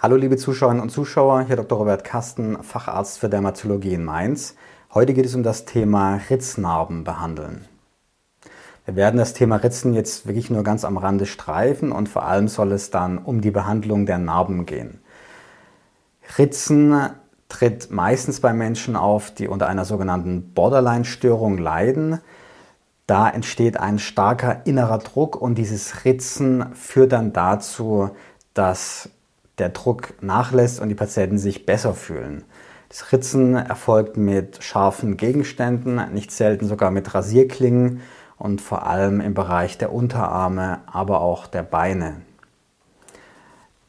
Hallo liebe Zuschauerinnen und Zuschauer, hier Dr. Robert Kasten, Facharzt für Dermatologie in Mainz. Heute geht es um das Thema Ritznarben behandeln. Wir werden das Thema Ritzen jetzt wirklich nur ganz am Rande streifen und vor allem soll es dann um die Behandlung der Narben gehen. Ritzen tritt meistens bei Menschen auf, die unter einer sogenannten Borderline-Störung leiden. Da entsteht ein starker innerer Druck und dieses Ritzen führt dann dazu, dass der Druck nachlässt und die Patienten sich besser fühlen. Das Ritzen erfolgt mit scharfen Gegenständen, nicht selten sogar mit Rasierklingen und vor allem im Bereich der Unterarme, aber auch der Beine.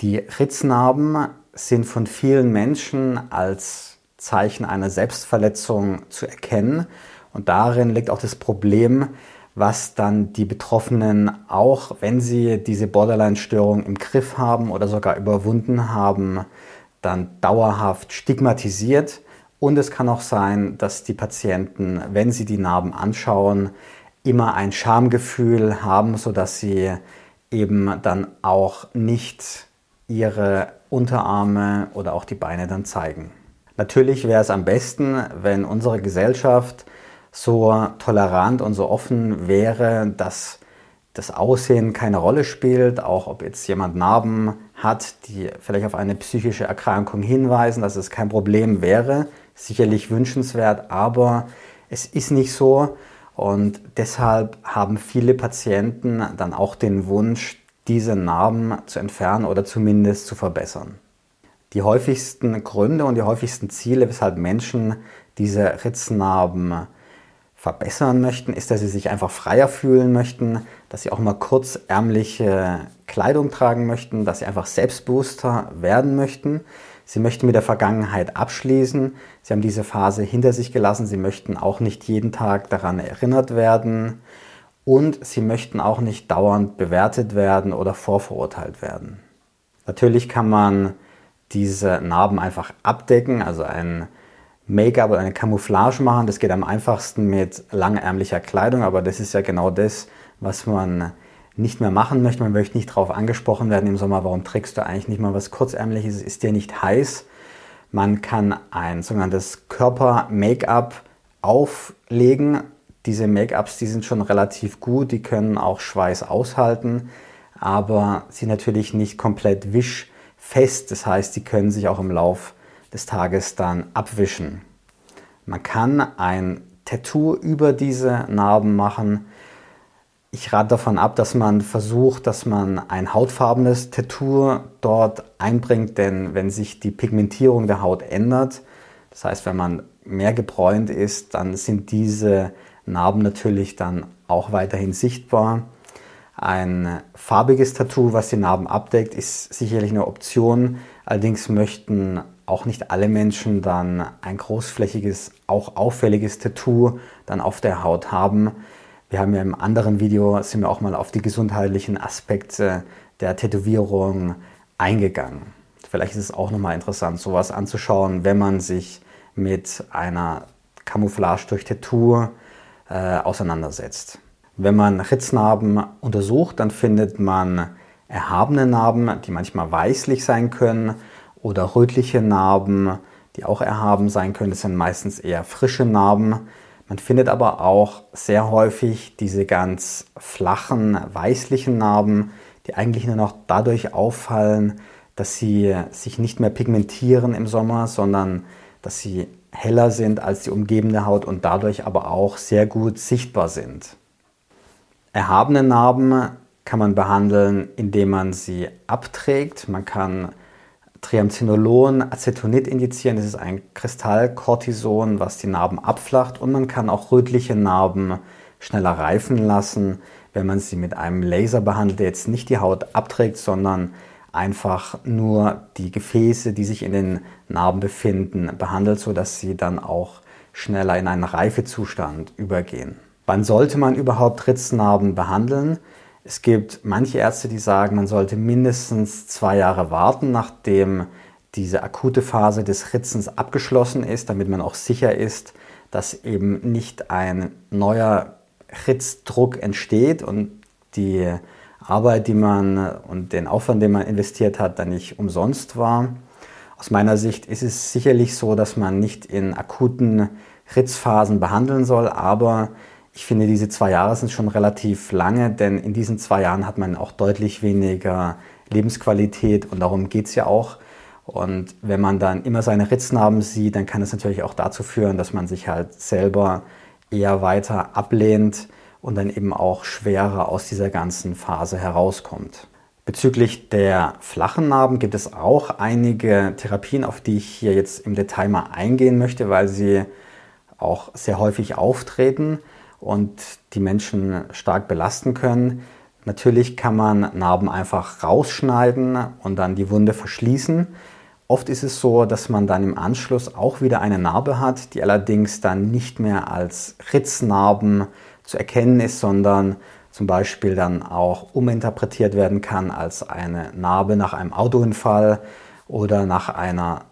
Die Ritznarben sind von vielen Menschen als Zeichen einer Selbstverletzung zu erkennen und darin liegt auch das Problem, was dann die Betroffenen auch, wenn sie diese Borderline-Störung im Griff haben oder sogar überwunden haben, dann dauerhaft stigmatisiert. Und es kann auch sein, dass die Patienten, wenn sie die Narben anschauen, immer ein Schamgefühl haben, sodass sie eben dann auch nicht ihre Unterarme oder auch die Beine dann zeigen. Natürlich wäre es am besten, wenn unsere Gesellschaft so tolerant und so offen wäre, dass das Aussehen keine Rolle spielt, auch ob jetzt jemand Narben hat, die vielleicht auf eine psychische Erkrankung hinweisen, dass es kein Problem wäre, sicherlich wünschenswert, aber es ist nicht so und deshalb haben viele Patienten dann auch den Wunsch, diese Narben zu entfernen oder zumindest zu verbessern. Die häufigsten Gründe und die häufigsten Ziele, weshalb Menschen diese Ritznarben verbessern möchten, ist, dass sie sich einfach freier fühlen möchten, dass sie auch mal kurzärmliche Kleidung tragen möchten, dass sie einfach selbstbewusster werden möchten. Sie möchten mit der Vergangenheit abschließen. Sie haben diese Phase hinter sich gelassen. Sie möchten auch nicht jeden Tag daran erinnert werden. Und sie möchten auch nicht dauernd bewertet werden oder vorverurteilt werden. Natürlich kann man diese Narben einfach abdecken, also ein Make-up oder eine Camouflage machen. Das geht am einfachsten mit langärmlicher Kleidung, aber das ist ja genau das, was man nicht mehr machen möchte. Man möchte nicht darauf angesprochen werden im Sommer, warum trägst du eigentlich nicht mal was kurzärmliches, ist dir nicht heiß. Man kann ein sogenanntes Körper-Make-up auflegen. Diese Make-ups, die sind schon relativ gut, die können auch Schweiß aushalten, aber sie natürlich nicht komplett wischfest. Das heißt, die können sich auch im Lauf des Tages dann abwischen. Man kann ein Tattoo über diese Narben machen. Ich rate davon ab, dass man versucht, dass man ein hautfarbenes Tattoo dort einbringt, denn wenn sich die Pigmentierung der Haut ändert, das heißt, wenn man mehr gebräunt ist, dann sind diese Narben natürlich dann auch weiterhin sichtbar. Ein farbiges Tattoo, was die Narben abdeckt, ist sicherlich eine Option. Allerdings möchten auch nicht alle Menschen dann ein großflächiges, auch auffälliges Tattoo dann auf der Haut haben. Wir haben ja im anderen Video sind wir auch mal auf die gesundheitlichen Aspekte der Tätowierung eingegangen. Vielleicht ist es auch nochmal interessant, sowas anzuschauen, wenn man sich mit einer Camouflage durch Tattoo äh, auseinandersetzt. Wenn man Ritznarben untersucht, dann findet man erhabene Narben, die manchmal weißlich sein können oder rötliche Narben, die auch erhaben sein können. Das sind meistens eher frische Narben. Man findet aber auch sehr häufig diese ganz flachen, weißlichen Narben, die eigentlich nur noch dadurch auffallen, dass sie sich nicht mehr pigmentieren im Sommer, sondern dass sie heller sind als die umgebende Haut und dadurch aber auch sehr gut sichtbar sind. Erhabene Narben kann man behandeln, indem man sie abträgt. Man kann Triamcinolon, Acetonid indizieren. Das ist ein Kristallkortison, was die Narben abflacht. Und man kann auch rötliche Narben schneller reifen lassen, wenn man sie mit einem Laser behandelt, der jetzt nicht die Haut abträgt, sondern einfach nur die Gefäße, die sich in den Narben befinden, behandelt, sodass sie dann auch schneller in einen Reifezustand übergehen. Wann sollte man überhaupt Ritznarben behandeln? Es gibt manche Ärzte, die sagen, man sollte mindestens zwei Jahre warten, nachdem diese akute Phase des Ritzens abgeschlossen ist, damit man auch sicher ist, dass eben nicht ein neuer Ritzdruck entsteht und die Arbeit, die man und den Aufwand, den man investiert hat, dann nicht umsonst war. Aus meiner Sicht ist es sicherlich so, dass man nicht in akuten Ritzphasen behandeln soll, aber ich finde, diese zwei Jahre sind schon relativ lange, denn in diesen zwei Jahren hat man auch deutlich weniger Lebensqualität und darum geht es ja auch. Und wenn man dann immer seine Ritznarben sieht, dann kann es natürlich auch dazu führen, dass man sich halt selber eher weiter ablehnt und dann eben auch schwerer aus dieser ganzen Phase herauskommt. Bezüglich der flachen Narben gibt es auch einige Therapien, auf die ich hier jetzt im Detail mal eingehen möchte, weil sie auch sehr häufig auftreten und die Menschen stark belasten können. Natürlich kann man Narben einfach rausschneiden und dann die Wunde verschließen. Oft ist es so, dass man dann im Anschluss auch wieder eine Narbe hat, die allerdings dann nicht mehr als Ritznarben zu erkennen ist, sondern zum Beispiel dann auch uminterpretiert werden kann als eine Narbe nach einem Autounfall oder nach einer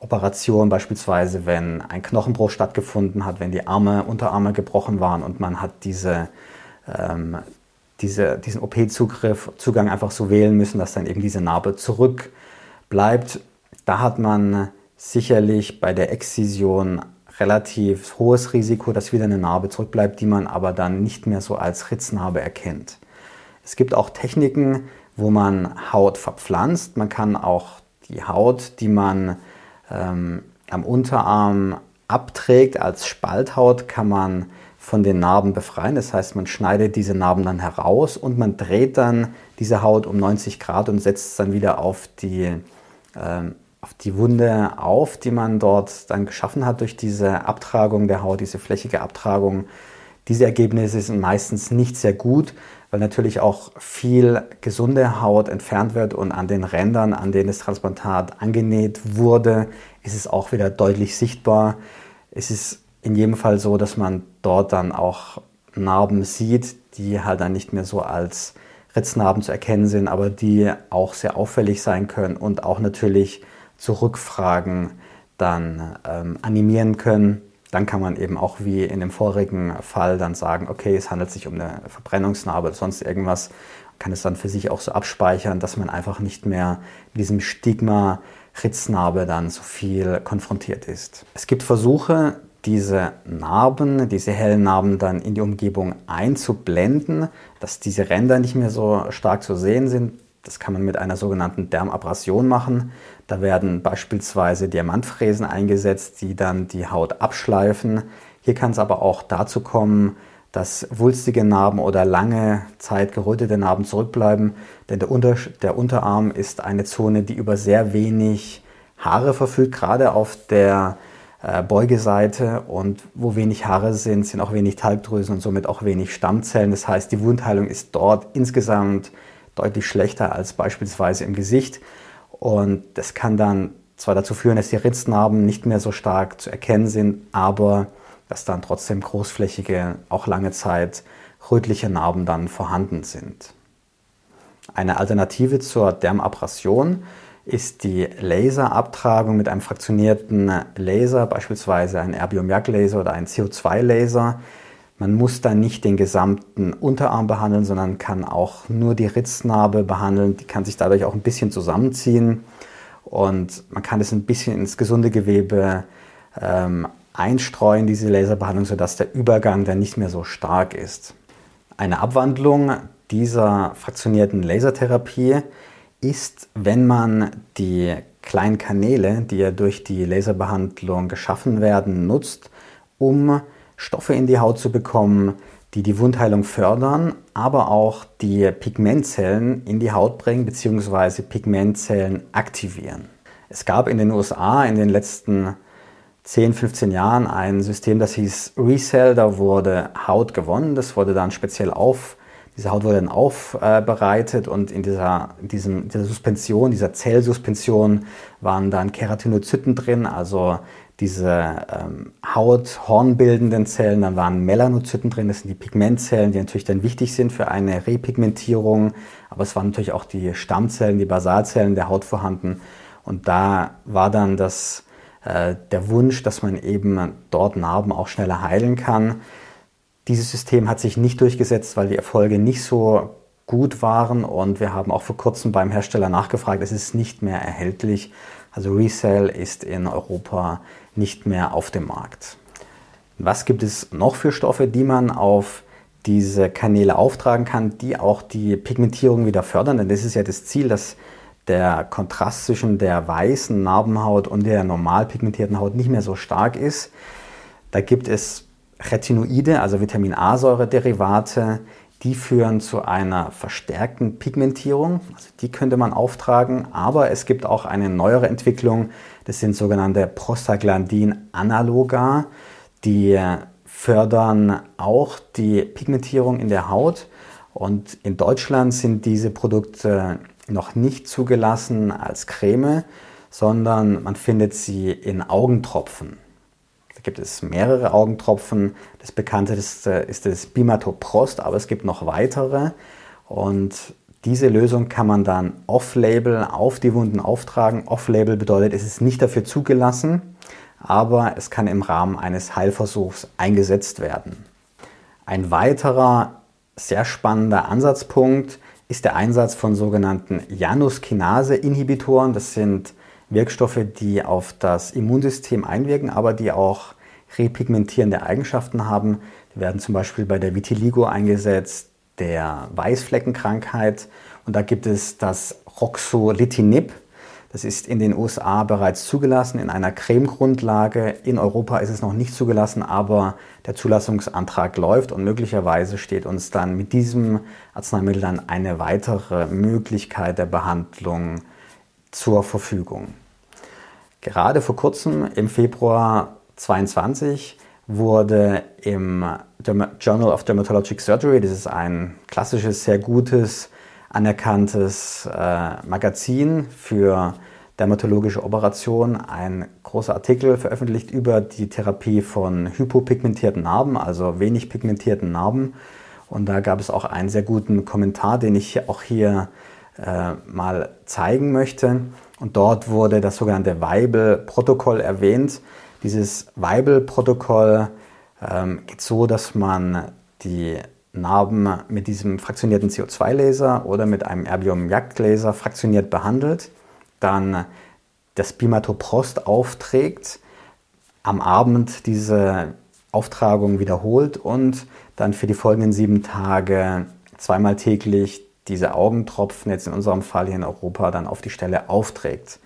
Operation, beispielsweise wenn ein Knochenbruch stattgefunden hat, wenn die Arme, Unterarme gebrochen waren und man hat diese, ähm, diese, diesen OP-Zugriff, Zugang einfach so wählen müssen, dass dann eben diese Narbe zurückbleibt. Da hat man sicherlich bei der Exzision relativ hohes Risiko, dass wieder eine Narbe zurückbleibt, die man aber dann nicht mehr so als Ritznarbe erkennt. Es gibt auch Techniken, wo man Haut verpflanzt. Man kann auch die Haut, die man ähm, am Unterarm abträgt als Spalthaut, kann man von den Narben befreien. Das heißt, man schneidet diese Narben dann heraus und man dreht dann diese Haut um 90 Grad und setzt es dann wieder auf die ähm, auf die Wunde auf, die man dort dann geschaffen hat durch diese Abtragung der Haut, diese flächige Abtragung. Diese Ergebnisse sind meistens nicht sehr gut, weil natürlich auch viel gesunde Haut entfernt wird und an den Rändern, an denen das Transplantat angenäht wurde, ist es auch wieder deutlich sichtbar. Es ist in jedem Fall so, dass man dort dann auch Narben sieht, die halt dann nicht mehr so als Ritznarben zu erkennen sind, aber die auch sehr auffällig sein können und auch natürlich zu Rückfragen dann ähm, animieren können. Dann kann man eben auch wie in dem vorigen Fall dann sagen, okay, es handelt sich um eine Verbrennungsnarbe oder sonst irgendwas, kann es dann für sich auch so abspeichern, dass man einfach nicht mehr mit diesem Stigma Ritznarbe dann so viel konfrontiert ist. Es gibt Versuche, diese Narben, diese hellen Narben dann in die Umgebung einzublenden, dass diese Ränder nicht mehr so stark zu sehen sind. Das kann man mit einer sogenannten Dermabrasion machen. Da werden beispielsweise Diamantfräsen eingesetzt, die dann die Haut abschleifen. Hier kann es aber auch dazu kommen, dass wulstige Narben oder lange Zeit gerötete Narben zurückbleiben, denn der, Unter der Unterarm ist eine Zone, die über sehr wenig Haare verfügt, gerade auf der äh, Beugeseite und wo wenig Haare sind, sind auch wenig Talgdrüsen und somit auch wenig Stammzellen. Das heißt, die Wundheilung ist dort insgesamt deutlich schlechter als beispielsweise im Gesicht. Und das kann dann zwar dazu führen, dass die Ritznarben nicht mehr so stark zu erkennen sind, aber dass dann trotzdem großflächige, auch lange Zeit rötliche Narben dann vorhanden sind. Eine Alternative zur Dermabrasion ist die Laserabtragung mit einem fraktionierten Laser, beispielsweise ein Erbium-Jagd-Laser oder ein CO2-Laser. Man muss dann nicht den gesamten Unterarm behandeln, sondern kann auch nur die Ritznarbe behandeln. Die kann sich dadurch auch ein bisschen zusammenziehen und man kann es ein bisschen ins gesunde Gewebe ähm, einstreuen, diese Laserbehandlung, sodass der Übergang dann nicht mehr so stark ist. Eine Abwandlung dieser fraktionierten Lasertherapie ist, wenn man die kleinen Kanäle, die ja durch die Laserbehandlung geschaffen werden, nutzt, um Stoffe in die Haut zu bekommen, die die Wundheilung fördern, aber auch die Pigmentzellen in die Haut bringen bzw. Pigmentzellen aktivieren. Es gab in den USA in den letzten 10, 15 Jahren ein System, das hieß Resell, da wurde Haut gewonnen, das wurde dann speziell auf, diese Haut wurde dann aufbereitet und in dieser, diesem, dieser Suspension, dieser Zellsuspension waren dann Keratinozyten drin, also diese ähm, hauthornbildenden Zellen, dann waren Melanozyten drin, das sind die Pigmentzellen, die natürlich dann wichtig sind für eine Repigmentierung, aber es waren natürlich auch die Stammzellen, die Basalzellen der Haut vorhanden und da war dann das, äh, der Wunsch, dass man eben dort Narben auch schneller heilen kann. Dieses System hat sich nicht durchgesetzt, weil die Erfolge nicht so gut waren und wir haben auch vor kurzem beim Hersteller nachgefragt, es ist nicht mehr erhältlich. Also Resale ist in Europa nicht mehr auf dem Markt. Was gibt es noch für Stoffe, die man auf diese Kanäle auftragen kann, die auch die Pigmentierung wieder fördern? Denn das ist ja das Ziel, dass der Kontrast zwischen der weißen Narbenhaut und der normal pigmentierten Haut nicht mehr so stark ist. Da gibt es Retinoide, also Vitamin A-Säure-Derivate, die führen zu einer verstärkten Pigmentierung. Also die könnte man auftragen, aber es gibt auch eine neuere Entwicklung. Das sind sogenannte Prostaglandin-Analoga. Die fördern auch die Pigmentierung in der Haut. Und in Deutschland sind diese Produkte noch nicht zugelassen als Creme, sondern man findet sie in Augentropfen. Da gibt es mehrere Augentropfen. Das bekannteste ist das Bimatoprost, aber es gibt noch weitere. Und diese Lösung kann man dann off-label auf die Wunden auftragen. Off-label bedeutet, es ist nicht dafür zugelassen, aber es kann im Rahmen eines Heilversuchs eingesetzt werden. Ein weiterer sehr spannender Ansatzpunkt ist der Einsatz von sogenannten Januskinase-Inhibitoren. Das sind Wirkstoffe, die auf das Immunsystem einwirken, aber die auch repigmentierende Eigenschaften haben. Die werden zum Beispiel bei der Vitiligo eingesetzt, der Weißfleckenkrankheit. Und da gibt es das Roxolitinib. Das ist in den USA bereits zugelassen in einer Cremegrundlage. In Europa ist es noch nicht zugelassen, aber der Zulassungsantrag läuft und möglicherweise steht uns dann mit diesem Arzneimittel dann eine weitere Möglichkeit der Behandlung zur Verfügung. Gerade vor kurzem, im Februar 2022, wurde im Journal of Dermatologic Surgery, das ist ein klassisches, sehr gutes, anerkanntes äh, Magazin für dermatologische Operationen, ein großer Artikel veröffentlicht über die Therapie von hypopigmentierten Narben, also wenig pigmentierten Narben. Und da gab es auch einen sehr guten Kommentar, den ich auch hier äh, mal zeigen möchte. Und dort wurde das sogenannte Weibel-Protokoll erwähnt. Dieses Weibel-Protokoll ähm, geht so, dass man die Narben mit diesem fraktionierten CO2-Laser oder mit einem Erbium-Jagd-Laser fraktioniert behandelt, dann das Bimatoprost aufträgt, am Abend diese Auftragung wiederholt und dann für die folgenden sieben Tage zweimal täglich diese Augentropfen, jetzt in unserem Fall hier in Europa, dann auf die Stelle aufträgt.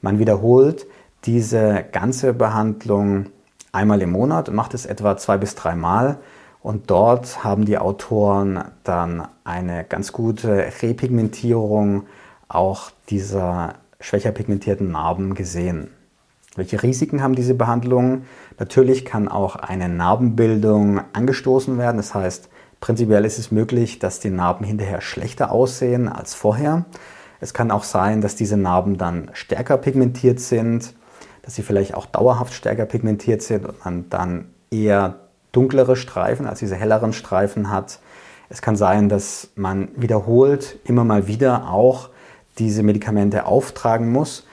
Man wiederholt diese ganze Behandlung einmal im Monat und macht es etwa zwei bis drei Mal. Und dort haben die Autoren dann eine ganz gute Repigmentierung auch dieser schwächer pigmentierten Narben gesehen. Welche Risiken haben diese Behandlungen? Natürlich kann auch eine Narbenbildung angestoßen werden. Das heißt, Prinzipiell ist es möglich, dass die Narben hinterher schlechter aussehen als vorher. Es kann auch sein, dass diese Narben dann stärker pigmentiert sind, dass sie vielleicht auch dauerhaft stärker pigmentiert sind und man dann eher dunklere Streifen als diese helleren Streifen hat. Es kann sein, dass man wiederholt immer mal wieder auch diese Medikamente auftragen muss.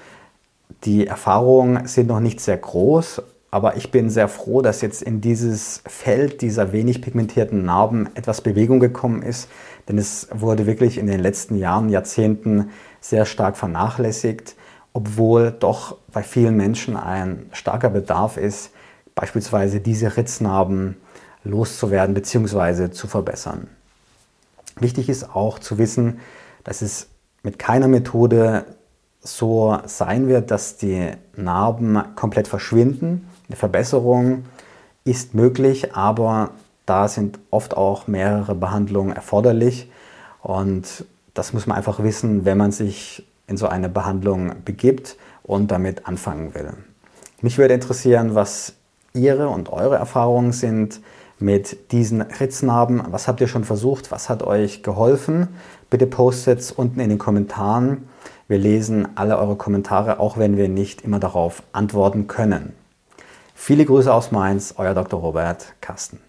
Die Erfahrungen sind noch nicht sehr groß, aber ich bin sehr froh, dass jetzt in dieses Feld dieser wenig pigmentierten Narben etwas Bewegung gekommen ist, denn es wurde wirklich in den letzten Jahren, Jahrzehnten sehr stark vernachlässigt, obwohl doch bei vielen Menschen ein starker Bedarf ist, beispielsweise diese Ritznarben loszuwerden bzw. zu verbessern. Wichtig ist auch zu wissen, dass es mit keiner Methode so sein wird, dass die Narben komplett verschwinden. Eine Verbesserung ist möglich, aber da sind oft auch mehrere Behandlungen erforderlich und das muss man einfach wissen, wenn man sich in so eine Behandlung begibt und damit anfangen will. Mich würde interessieren, was Ihre und eure Erfahrungen sind mit diesen Ritznarben. Was habt ihr schon versucht? Was hat euch geholfen? Bitte postet es unten in den Kommentaren. Wir lesen alle eure Kommentare, auch wenn wir nicht immer darauf antworten können. Viele Grüße aus Mainz, euer Dr. Robert Carsten.